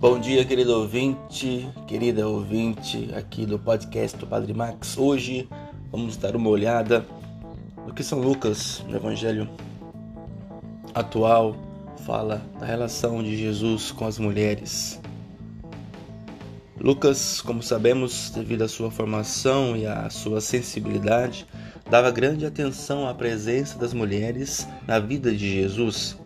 Bom dia, querido ouvinte, querida ouvinte aqui do podcast do Padre Max. Hoje vamos dar uma olhada no que São Lucas, no Evangelho atual, fala da relação de Jesus com as mulheres. Lucas, como sabemos, devido à sua formação e à sua sensibilidade, dava grande atenção à presença das mulheres na vida de Jesus.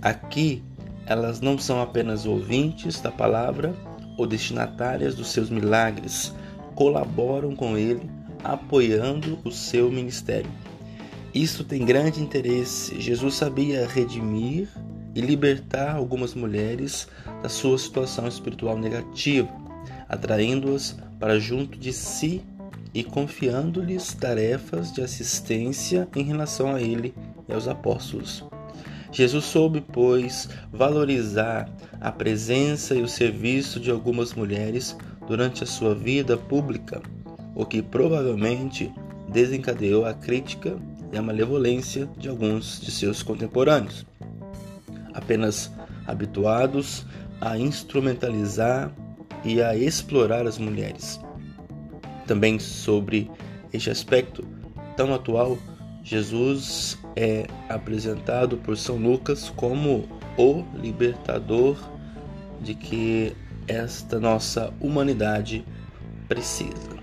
Aqui elas não são apenas ouvintes da palavra ou destinatárias dos seus milagres, colaboram com ele, apoiando o seu ministério. Isso tem grande interesse. Jesus sabia redimir e libertar algumas mulheres da sua situação espiritual negativa, atraindo-as para junto de si e confiando-lhes tarefas de assistência em relação a ele e aos apóstolos. Jesus soube, pois, valorizar a presença e o serviço de algumas mulheres durante a sua vida pública, o que provavelmente desencadeou a crítica e a malevolência de alguns de seus contemporâneos, apenas habituados a instrumentalizar e a explorar as mulheres. Também sobre este aspecto tão atual, Jesus é apresentado por São Lucas como o libertador de que esta nossa humanidade precisa.